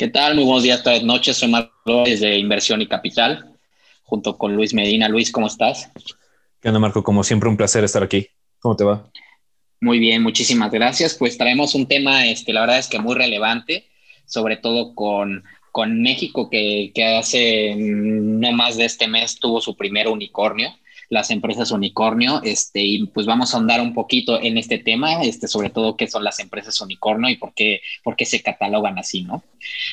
¿Qué tal? Muy buenos días, tardes, noches. Soy Marco de Inversión y Capital, junto con Luis Medina. Luis, ¿cómo estás? ¿Qué onda, Marco? Como siempre, un placer estar aquí. ¿Cómo te va? Muy bien, muchísimas gracias. Pues traemos un tema, este, la verdad es que muy relevante, sobre todo con, con México, que, que hace no más de este mes tuvo su primer unicornio las empresas unicornio, este, y pues vamos a ahondar un poquito en este tema, este, sobre todo qué son las empresas unicornio y por qué, por qué se catalogan así, ¿no?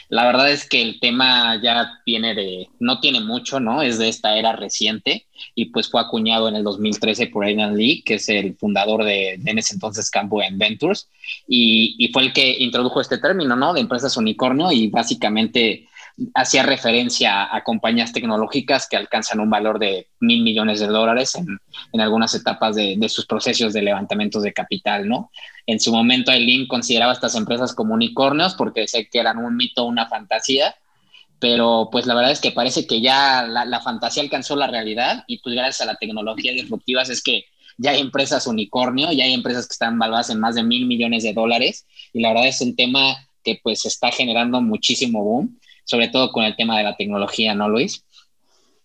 La verdad es que el tema ya viene de, no tiene mucho, ¿no? Es de esta era reciente y pues fue acuñado en el 2013 por Aidan Lee, que es el fundador de, de en ese entonces Campo Ventures, y, y fue el que introdujo este término, ¿no? De empresas unicornio y básicamente hacía referencia a, compañías tecnológicas que alcanzan un valor de mil millones de dólares en, en algunas etapas de, de, sus procesos de levantamientos de capital, ¿no? En su momento, Eileen consideraba estas empresas como unicornios porque sé que eran un mito, una fantasía, pero pues la verdad es que parece que ya la, la fantasía alcanzó la realidad y pues gracias a la tecnología disruptiva es que ya hay empresas unicornio, ya hay empresas que están valuadas en más de mil millones de dólares y la verdad es un tema que pues está generando muchísimo boom sobre todo con el tema de la tecnología, ¿no, Luis?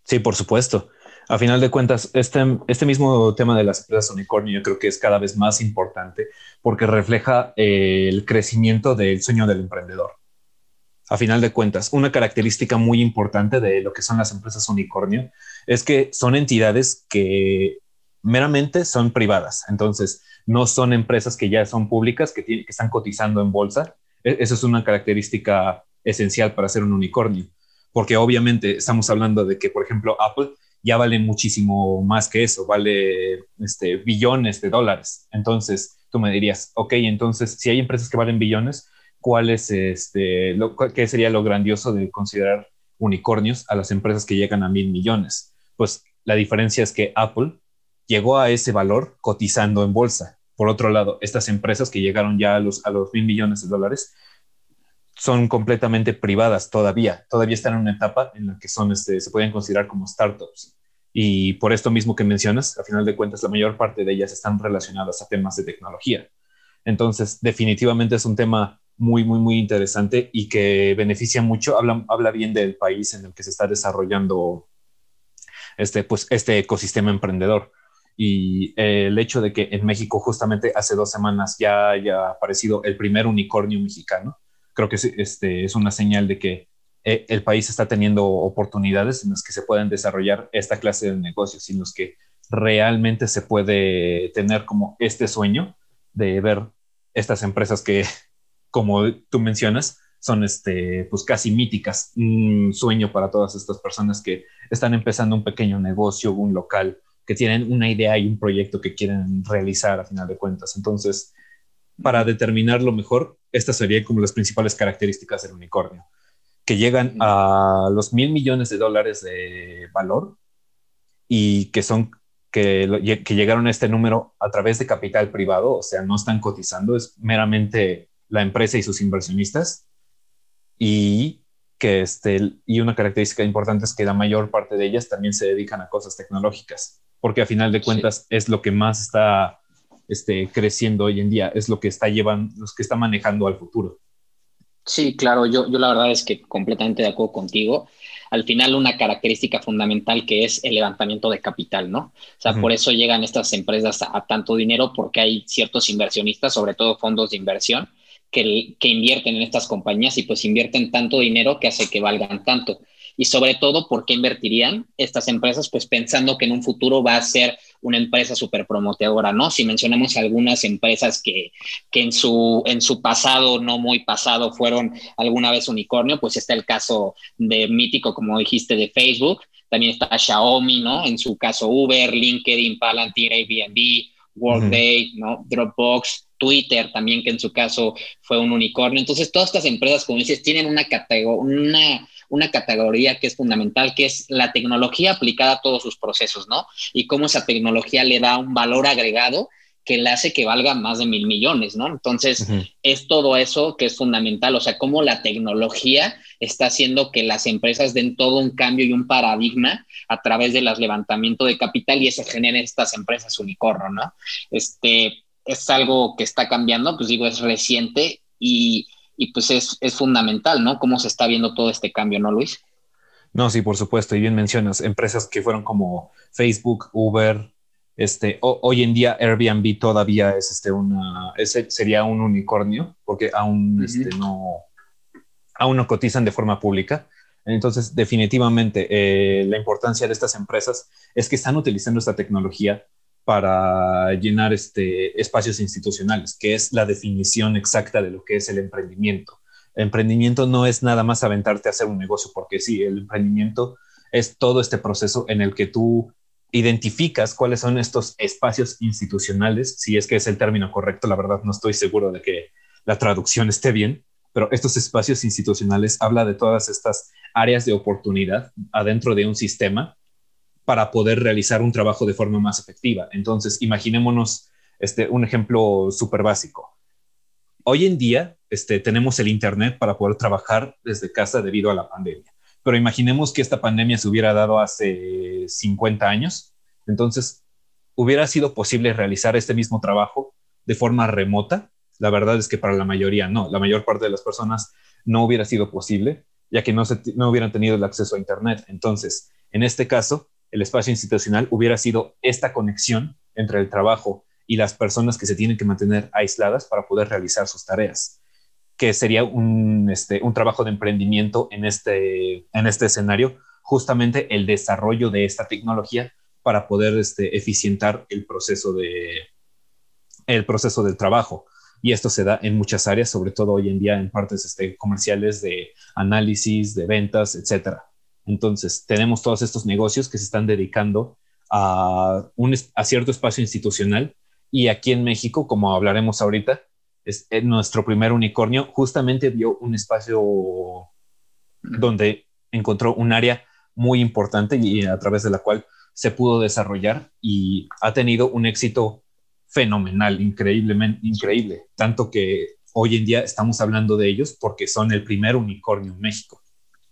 Sí, por supuesto. A final de cuentas, este, este mismo tema de las empresas unicornio yo creo que es cada vez más importante porque refleja eh, el crecimiento del sueño del emprendedor. A final de cuentas, una característica muy importante de lo que son las empresas unicornio es que son entidades que meramente son privadas. Entonces, no son empresas que ya son públicas, que, que están cotizando en bolsa. E, Esa es una característica esencial para ser un unicornio, porque obviamente estamos hablando de que, por ejemplo, Apple ya vale muchísimo más que eso, vale este, billones de dólares. Entonces, tú me dirías, ok, entonces, si hay empresas que valen billones, ¿cuál es este, lo, qué sería lo grandioso de considerar unicornios a las empresas que llegan a mil millones? Pues la diferencia es que Apple llegó a ese valor cotizando en bolsa. Por otro lado, estas empresas que llegaron ya a los, a los mil millones de dólares son completamente privadas todavía, todavía están en una etapa en la que son, este, se pueden considerar como startups. Y por esto mismo que mencionas, a final de cuentas, la mayor parte de ellas están relacionadas a temas de tecnología. Entonces, definitivamente es un tema muy, muy, muy interesante y que beneficia mucho, habla, habla bien del país en el que se está desarrollando este, pues, este ecosistema emprendedor. Y el hecho de que en México justamente hace dos semanas ya haya aparecido el primer unicornio mexicano, creo que este, es una señal de que eh, el país está teniendo oportunidades en las que se pueden desarrollar esta clase de negocios, en los que realmente se puede tener como este sueño de ver estas empresas que, como tú mencionas, son este, pues casi míticas, un sueño para todas estas personas que están empezando un pequeño negocio, un local, que tienen una idea y un proyecto que quieren realizar a final de cuentas. Entonces, para determinarlo mejor, estas serían como las principales características del unicornio, que llegan a los mil millones de dólares de valor y que son que, que, llegaron a este número a través de capital privado, o sea, no están cotizando, es meramente la empresa y sus inversionistas. Y que este, y una característica importante es que la mayor parte de ellas también se dedican a cosas tecnológicas, porque a final de cuentas sí. es lo que más está este, creciendo hoy en día, es lo que está llevando, los que está manejando al futuro. Sí, claro, yo, yo la verdad es que completamente de acuerdo contigo. Al final, una característica fundamental que es el levantamiento de capital, ¿no? O sea, uh -huh. por eso llegan estas empresas a, a, tanto dinero, porque hay ciertos inversionistas, sobre todo fondos de inversión, que, que invierten en estas compañías y pues invierten tanto dinero que hace que valgan tanto. Y sobre todo, ¿por qué invertirían estas empresas? Pues pensando que en un futuro va a ser una empresa súper promoteadora, ¿no? Si mencionamos algunas empresas que, que en, su, en su pasado, no muy pasado, fueron alguna vez unicornio, pues está el caso de mítico, como dijiste, de Facebook, también está Xiaomi, ¿no? En su caso Uber, LinkedIn, Palantir, Airbnb, Workday, uh -huh. ¿no? Dropbox, Twitter también, que en su caso fue un unicornio. Entonces, todas estas empresas, como dices, tienen una, una, una categoría que es fundamental, que es la tecnología aplicada a todos sus procesos, ¿no? Y cómo esa tecnología le da un valor agregado que le hace que valga más de mil millones, ¿no? Entonces, uh -huh. es todo eso que es fundamental, o sea, cómo la tecnología está haciendo que las empresas den todo un cambio y un paradigma a través del levantamiento de capital y eso genera estas empresas unicornio, ¿no? Este, es algo que está cambiando, pues digo, es reciente y, y pues es, es fundamental, ¿no? Cómo se está viendo todo este cambio, ¿no, Luis? No, sí, por supuesto. Y bien mencionas, empresas que fueron como Facebook, Uber, este, hoy en día Airbnb todavía es este una, ese sería un unicornio porque aún este, no, aún no cotizan de forma pública. Entonces, definitivamente, eh, la importancia de estas empresas es que están utilizando esta tecnología para llenar este, espacios institucionales, que es la definición exacta de lo que es el emprendimiento. Emprendimiento no es nada más aventarte a hacer un negocio, porque sí, el emprendimiento es todo este proceso en el que tú identificas cuáles son estos espacios institucionales, si es que es el término correcto, la verdad no estoy seguro de que la traducción esté bien, pero estos espacios institucionales habla de todas estas áreas de oportunidad adentro de un sistema para poder realizar un trabajo de forma más efectiva. Entonces, imaginémonos este, un ejemplo súper básico. Hoy en día este, tenemos el Internet para poder trabajar desde casa debido a la pandemia, pero imaginemos que esta pandemia se hubiera dado hace 50 años, entonces hubiera sido posible realizar este mismo trabajo de forma remota. La verdad es que para la mayoría no, la mayor parte de las personas no hubiera sido posible, ya que no, no hubieran tenido el acceso a Internet. Entonces, en este caso, el espacio institucional hubiera sido esta conexión entre el trabajo y las personas que se tienen que mantener aisladas para poder realizar sus tareas, que sería un, este, un trabajo de emprendimiento en este, en este escenario, justamente el desarrollo de esta tecnología para poder este, eficientar el proceso, de, el proceso del trabajo. Y esto se da en muchas áreas, sobre todo hoy en día en partes este, comerciales de análisis, de ventas, etcétera. Entonces, tenemos todos estos negocios que se están dedicando a, un, a cierto espacio institucional. Y aquí en México, como hablaremos ahorita, es, eh, nuestro primer unicornio justamente vio un espacio donde encontró un área muy importante y a través de la cual se pudo desarrollar y ha tenido un éxito fenomenal, increíblemente increíble, tanto que hoy en día estamos hablando de ellos porque son el primer unicornio en México.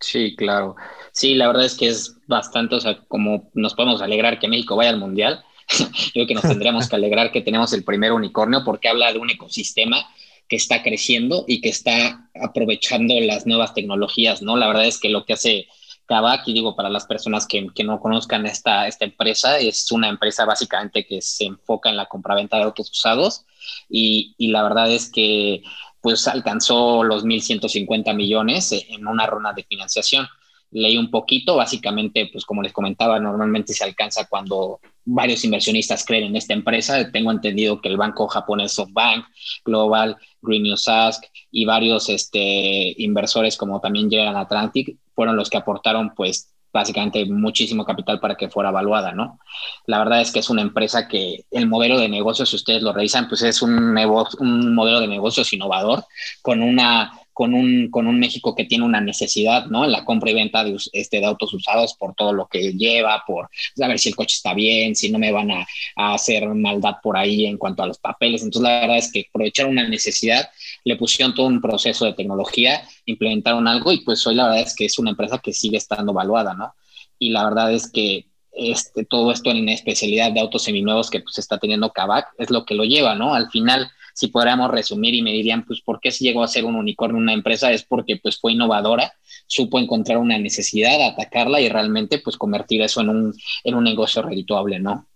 Sí, claro. Sí, la verdad es que es bastante, o sea, como nos podemos alegrar que México vaya al Mundial, yo creo que nos tendríamos que alegrar que tenemos el primer unicornio porque habla de un ecosistema que está creciendo y que está aprovechando las nuevas tecnologías, ¿no? La verdad es que lo que hace Kavak, y digo para las personas que, que, no conozcan esta, esta empresa, es una empresa básicamente que se enfoca en la compraventa de autos usados y, y la verdad es que pues alcanzó los 1.150 millones en una ronda de financiación. Leí un poquito, básicamente, pues como les comentaba, normalmente se alcanza cuando varios inversionistas creen en esta empresa. Tengo entendido que el banco japonés SoftBank, Global, Green News Ask y varios este, inversores como también General Atlantic fueron los que aportaron pues básicamente muchísimo capital para que fuera evaluada, ¿no? La verdad es que es una empresa que el modelo de negocios, si ustedes lo revisan, pues es un, un modelo de negocios innovador con una con un, con un México que tiene una necesidad, ¿no? En la compra y venta de, este, de autos usados por todo lo que lleva, por saber si el coche está bien, si no me van a, a, hacer maldad por ahí en cuanto a los papeles. Entonces, la verdad es que aprovecharon una necesidad, le pusieron todo un proceso de tecnología, implementaron algo y pues hoy la verdad es que es una empresa que sigue estando valuada, ¿no? Y la verdad es que este, todo esto en especialidad de autos seminuevos que pues está teniendo Kavak es lo que lo lleva, ¿no? Al final si podríamos resumir y me dirían, pues, ¿por qué llegó a ser un unicornio una empresa? Es porque, pues, fue innovadora, supo encontrar una necesidad, atacarla y realmente, pues, convertir eso en un, en un negocio redituable, ¿no?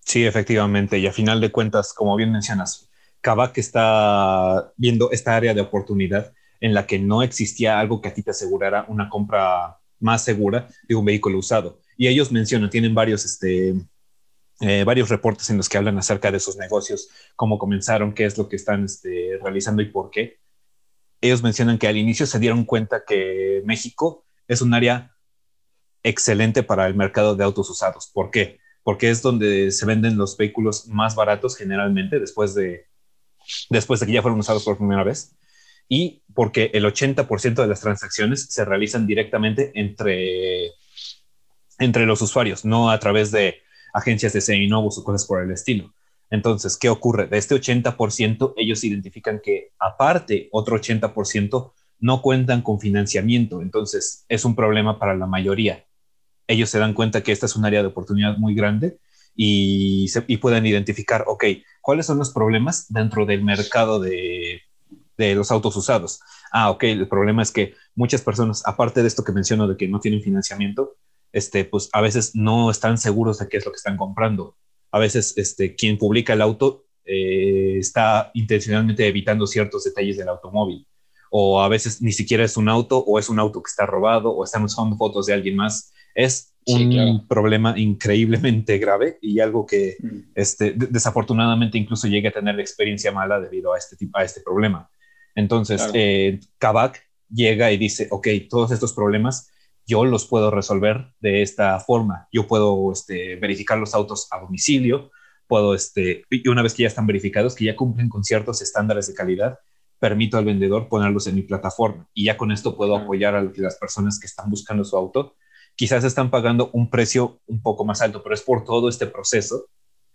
Sí, efectivamente. Y a final de cuentas, como bien mencionas, Kavak está viendo esta área de oportunidad en la que no existía algo que a ti te asegurara una compra más segura de un vehículo usado. Y ellos mencionan, tienen varios este, eh, varios reportes en los que hablan acerca de sus negocios, cómo comenzaron, qué es lo que están este, realizando y por qué. Ellos mencionan que al inicio se dieron cuenta que México es un área excelente para el mercado de autos usados. ¿Por qué? Porque es donde se venden los vehículos más baratos generalmente después de, después de que ya fueron usados por primera vez. Y porque el 80% de las transacciones se realizan directamente entre, entre los usuarios, no a través de agencias de seminovos o cosas por el estilo. Entonces, ¿qué ocurre? De este 80%, ellos identifican que aparte otro 80% no cuentan con financiamiento. Entonces, es un problema para la mayoría. Ellos se dan cuenta que esta es un área de oportunidad muy grande y, se, y pueden identificar, ok, ¿cuáles son los problemas dentro del mercado de, de los autos usados. Ah, ok, el problema es que muchas personas, aparte de esto que menciono de que no tienen financiamiento, este, pues a veces no están seguros de qué es lo que están comprando. A veces este, quien publica el auto eh, está intencionalmente evitando ciertos detalles del automóvil. O a veces ni siquiera es un auto, o es un auto que está robado, o están usando fotos de alguien más. Es un problema increíblemente grave y algo que mm. este, desafortunadamente incluso llega a tener experiencia mala debido a este, a este problema. Entonces, eh, Kavak llega y dice, ok, todos estos problemas yo los puedo resolver de esta forma. Yo puedo este, verificar los autos a domicilio, puedo, este, y una vez que ya están verificados, que ya cumplen con ciertos estándares de calidad, permito al vendedor ponerlos en mi plataforma y ya con esto puedo apoyar a las personas que están buscando su auto. Quizás están pagando un precio un poco más alto, pero es por todo este proceso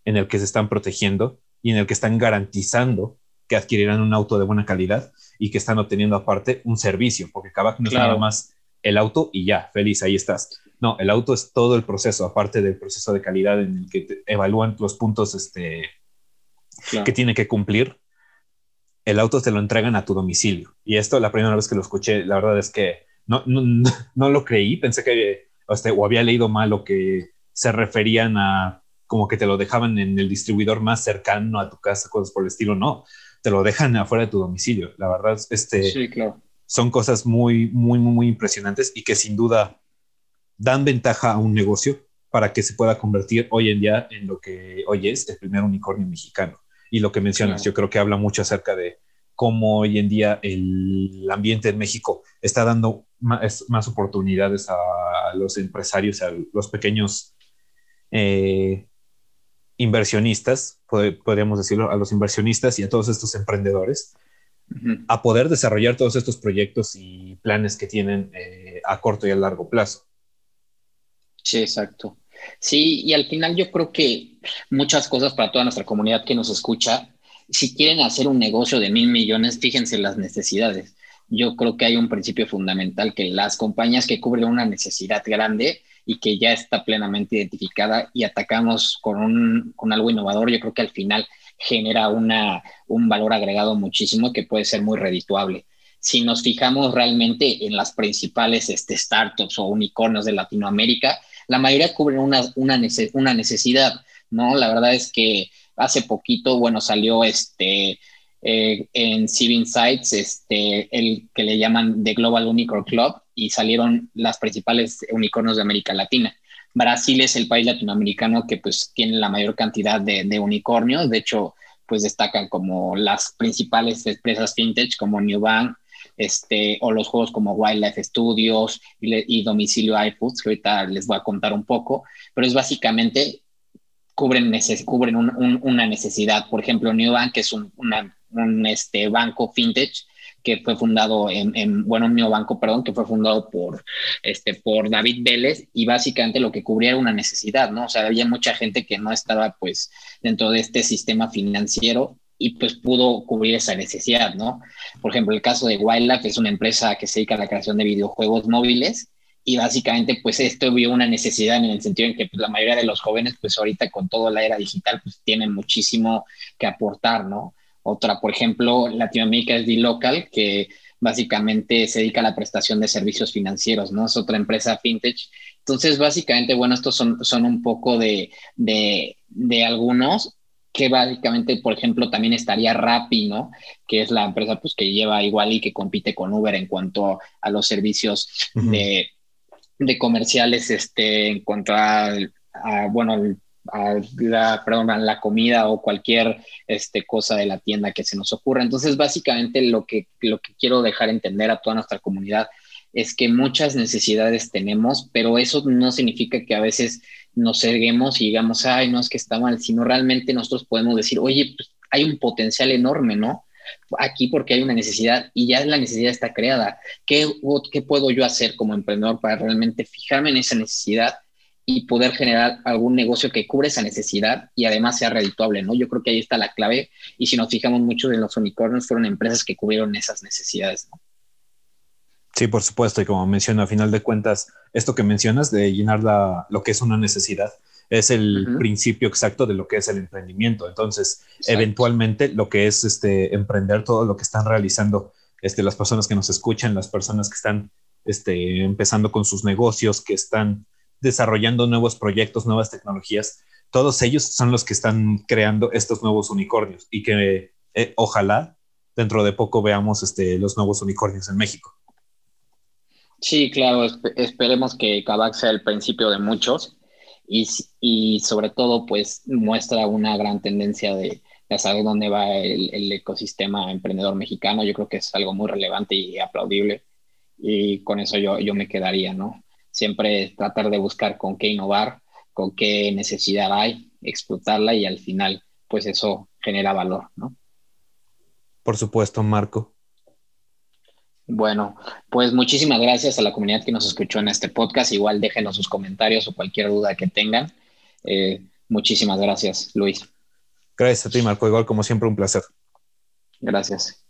en el que se están protegiendo y en el que están garantizando que adquirirán un auto de buena calidad y que están obteniendo aparte un servicio, porque Kavak no es nada más el auto y ya, feliz, ahí estás. No, el auto es todo el proceso, aparte del proceso de calidad en el que evalúan los puntos este, que tiene que cumplir. El auto te lo entregan a tu domicilio. Y esto, la primera vez que lo escuché, la verdad es que no, no, no lo creí. Pensé que este, o había leído mal o que se referían a como que te lo dejaban en el distribuidor más cercano a tu casa, cosas por el estilo. No, te lo dejan afuera de tu domicilio. La verdad, este, sí, claro. son cosas muy, muy, muy impresionantes y que sin duda dan ventaja a un negocio para que se pueda convertir hoy en día en lo que hoy es el primer unicornio mexicano. Y lo que mencionas, yo creo que habla mucho acerca de cómo hoy en día el ambiente en México está dando más, más oportunidades a los empresarios, a los pequeños eh, inversionistas, podríamos decirlo, a los inversionistas y a todos estos emprendedores, a poder desarrollar todos estos proyectos y planes que tienen eh, a corto y a largo plazo. Sí, exacto. Sí, y al final yo creo que muchas cosas para toda nuestra comunidad que nos escucha, si quieren hacer un negocio de mil millones, fíjense las necesidades. Yo creo que hay un principio fundamental que las compañías que cubren una necesidad grande y que ya está plenamente identificada y atacamos con, un, con algo innovador, yo creo que al final genera una, un valor agregado muchísimo que puede ser muy redituable. Si nos fijamos realmente en las principales este, startups o unicornios de Latinoamérica, la mayoría cubren una, una, una necesidad, ¿no? La verdad es que hace poquito, bueno, salió este, eh, en Civil Sites, este, el que le llaman The Global Unicorn Club, y salieron las principales unicornios de América Latina. Brasil es el país latinoamericano que pues tiene la mayor cantidad de, unicornios, de hecho, pues destacan como las principales empresas fintech como Newbank, este, o los juegos como Wildlife Studios y, Domicilio iFoods, que ahorita les voy a contar un poco, pero es básicamente cubren, cubren una necesidad. Por ejemplo, Newbank, que es un, un este, banco fintech que fue fundado en, en, bueno, un banco, perdón, que fue fundado por, este, por David Vélez y básicamente lo que cubría era una necesidad, ¿no? O sea, había mucha gente que no estaba pues dentro de este sistema financiero y pues pudo cubrir esa necesidad, ¿no? Por ejemplo, el caso de Wildlife es una empresa que se dedica a la creación de videojuegos móviles y básicamente pues esto vio una necesidad en el sentido en que pues, la mayoría de los jóvenes pues ahorita con toda la era digital pues tienen muchísimo que aportar, ¿no? Otra, por ejemplo, Latinoamérica es D-Local, que básicamente se dedica a la prestación de servicios financieros, ¿no? Es otra empresa fintech. Entonces, básicamente, bueno, estos son, son un poco de, de, de algunos que básicamente, por ejemplo, también estaría Rappi, ¿no? Que es la empresa pues, que lleva igual y que compite con Uber en cuanto a los servicios de, de, comerciales, este, en cuanto a, a bueno, a la, la comida o cualquier este, cosa de la tienda que se nos ocurra. Entonces, básicamente lo que, lo que quiero dejar entender a toda nuestra comunidad es que muchas necesidades tenemos, pero eso no significa que a veces nos ceguemos y digamos, ay, no es que está mal, sino realmente nosotros podemos decir, oye, pues hay un potencial enorme, ¿no? Aquí porque hay una necesidad y ya la necesidad está creada. ¿Qué, ¿Qué puedo yo hacer como emprendedor para realmente fijarme en esa necesidad y poder generar algún negocio que cubre esa necesidad y además sea redituable, ¿no? Yo creo que ahí está la clave y si nos fijamos mucho en los unicornios fueron empresas que cubrieron esas necesidades, ¿no? Sí, por supuesto, y como menciono, a final de cuentas, esto que mencionas de llenar la, lo que es una necesidad es el principio exacto de lo que es el emprendimiento. Entonces, eventualmente lo que es este emprender todo lo que están realizando este, las personas que nos escuchan, las personas que están este, empezando con sus negocios, que están desarrollando nuevos proyectos, nuevas tecnologías, todos ellos son los que están creando estos nuevos unicornios y que eh, ojalá dentro de poco veamos este, los nuevos unicornios en México. Sí, claro, esperemos que Kavak sea el principio de muchos y, sobre todo pues muestra una gran tendencia de, saber dónde va el, ecosistema emprendedor mexicano. Yo creo que es algo muy relevante y aplaudible y con eso yo, yo me quedaría, ¿no? Siempre tratar de buscar con qué innovar, con qué necesidad hay, explotarla y al final pues eso genera valor, ¿no? Por supuesto, Marco. Bueno, pues muchísimas gracias a la comunidad que nos escuchó en este podcast. Igual déjenos sus comentarios o cualquier duda que tengan. Eh, muchísimas gracias, Luis. Gracias a ti, Marco. Igual como siempre, un placer. Gracias.